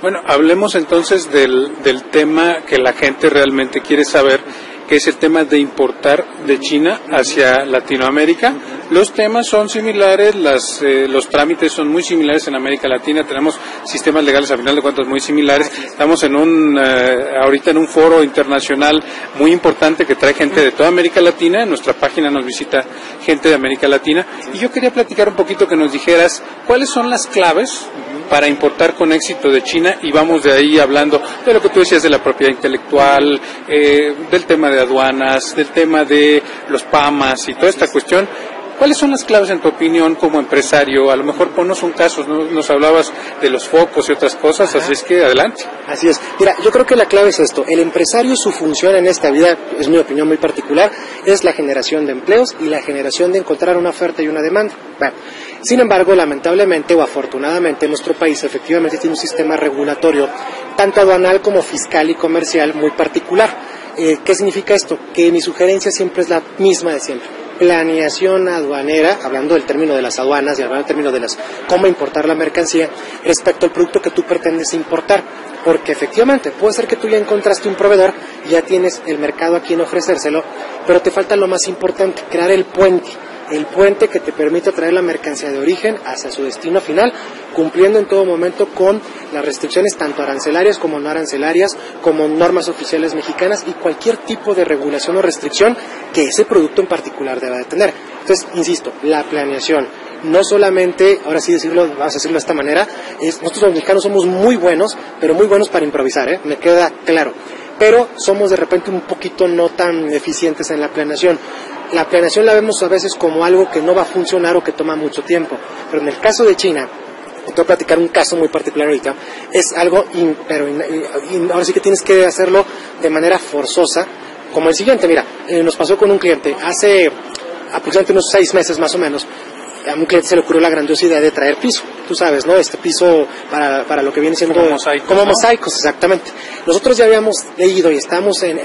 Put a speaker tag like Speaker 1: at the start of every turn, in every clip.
Speaker 1: Bueno, hablemos entonces del, del tema que la gente realmente quiere saber, que es el tema de importar de China hacia Latinoamérica. Los temas son similares, las, eh, los trámites son muy similares en América Latina, tenemos sistemas legales a final de cuentas muy similares. Estamos en un, eh, ahorita en un foro internacional muy importante que trae gente de toda América Latina. En nuestra página nos visita gente de América Latina. Y yo quería platicar un poquito que nos dijeras cuáles son las claves para importar con éxito de China y vamos de ahí hablando de lo que tú decías de la propiedad intelectual, eh, del tema de aduanas, del tema de los PAMAS y toda esta cuestión. ¿Cuáles son las claves en tu opinión como empresario? A lo mejor ponos un caso, ¿no? nos hablabas de los focos y otras cosas, así es que adelante.
Speaker 2: Así es. Mira, yo creo que la clave es esto. El empresario, su función en esta vida, es mi opinión muy particular, es la generación de empleos y la generación de encontrar una oferta y una demanda. Bueno, sin embargo, lamentablemente o afortunadamente, nuestro país efectivamente tiene un sistema regulatorio, tanto aduanal como fiscal y comercial, muy particular. Eh, ¿Qué significa esto? Que mi sugerencia siempre es la misma de siempre planeación aduanera, hablando del término de las aduanas y hablando del término de las cómo importar la mercancía respecto al producto que tú pretendes importar. Porque efectivamente, puede ser que tú ya encontraste un proveedor, ya tienes el mercado a quien ofrecérselo, pero te falta lo más importante, crear el puente el puente que te permite traer la mercancía de origen hacia su destino final, cumpliendo en todo momento con las restricciones tanto arancelarias como no arancelarias, como normas oficiales mexicanas y cualquier tipo de regulación o restricción que ese producto en particular deba de tener. Entonces, insisto, la planeación, no solamente, ahora sí decirlo, vamos a decirlo de esta manera, es, nosotros los mexicanos somos muy buenos, pero muy buenos para improvisar, ¿eh? me queda claro. Pero somos de repente un poquito no tan eficientes en la planeación la planeación la vemos a veces como algo que no va a funcionar o que toma mucho tiempo. Pero en el caso de China, te voy a platicar un caso muy particular ahorita, es algo, pero ahora sí que tienes que hacerlo de manera forzosa, como el siguiente, mira, eh, nos pasó con un cliente hace aproximadamente unos seis meses más o menos, a un cliente se le ocurrió la grandiosa idea de traer piso, tú sabes, ¿no? Este piso para, para lo que viene siendo...
Speaker 1: Como mosaicos.
Speaker 2: Como mosaicos, exactamente. Nosotros ya habíamos leído y estamos en,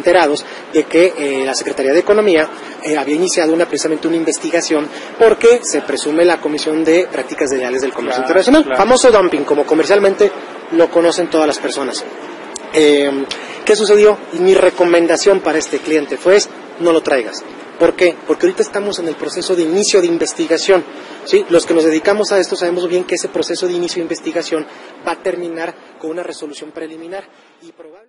Speaker 2: enterados de que eh, la Secretaría de Economía eh, había iniciado una, precisamente una investigación porque se presume la Comisión de Prácticas Leales del Comercio Internacional, famoso dumping, como comercialmente lo conocen todas las personas. Eh, ¿Qué sucedió? Y mi recomendación para este cliente fue, no lo traigas. ¿Por qué? Porque ahorita estamos en el proceso de inicio de investigación. ¿sí? Los que nos dedicamos a esto sabemos bien que ese proceso de inicio de investigación va a terminar con una resolución preliminar y probablemente